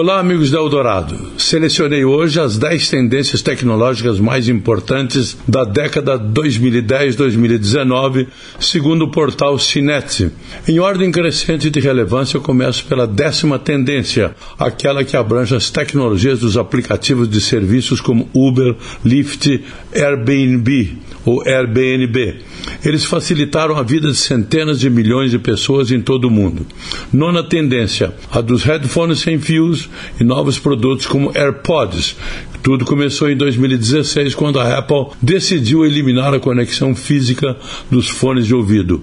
Olá, amigos da Eldorado. Selecionei hoje as 10 tendências tecnológicas mais importantes da década 2010-2019, segundo o portal Cinet. Em ordem crescente de relevância, eu começo pela décima tendência, aquela que abrange as tecnologias dos aplicativos de serviços como Uber, Lyft, Airbnb ou Airbnb. Eles facilitaram a vida de centenas de milhões de pessoas em todo o mundo. Nona tendência, a dos headphones sem fios e novos produtos como AirPods. Tudo começou em 2016, quando a Apple decidiu eliminar a conexão física dos fones de ouvido.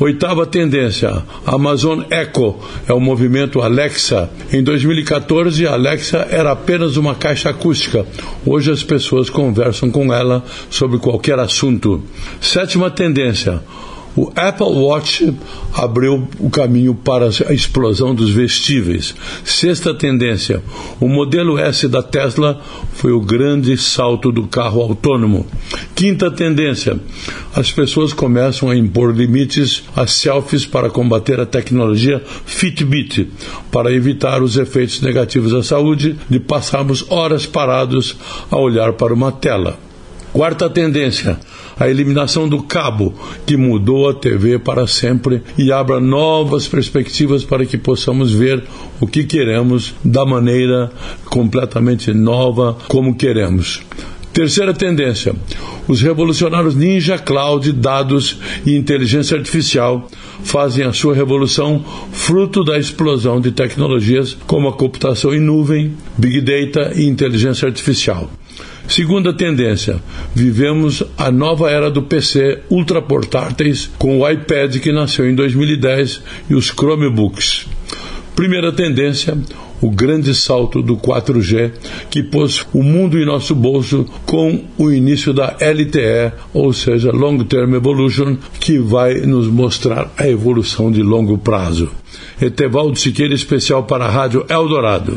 Oitava tendência, Amazon Echo é o movimento Alexa. Em 2014, a Alexa era apenas uma caixa acústica. Hoje as pessoas conversam com ela sobre qualquer assunto. Sétima tendência, o Apple Watch abriu o caminho para a explosão dos vestíveis. Sexta tendência: o modelo S da Tesla foi o grande salto do carro autônomo. Quinta tendência: as pessoas começam a impor limites às selfies para combater a tecnologia Fitbit, para evitar os efeitos negativos à saúde de passarmos horas parados a olhar para uma tela. Quarta tendência: a eliminação do cabo, que mudou a TV para sempre e abra novas perspectivas para que possamos ver o que queremos da maneira completamente nova como queremos. Terceira tendência: os revolucionários Ninja Cloud, dados e inteligência artificial fazem a sua revolução fruto da explosão de tecnologias como a computação em nuvem, Big Data e inteligência artificial. Segunda tendência: vivemos a nova era do PC ultraportáteis com o iPad que nasceu em 2010 e os Chromebooks. Primeira tendência: o grande salto do 4G que pôs o mundo em nosso bolso com o início da LTE, ou seja, Long Term Evolution, que vai nos mostrar a evolução de longo prazo. Etevaldo Siqueira, especial para a Rádio Eldorado.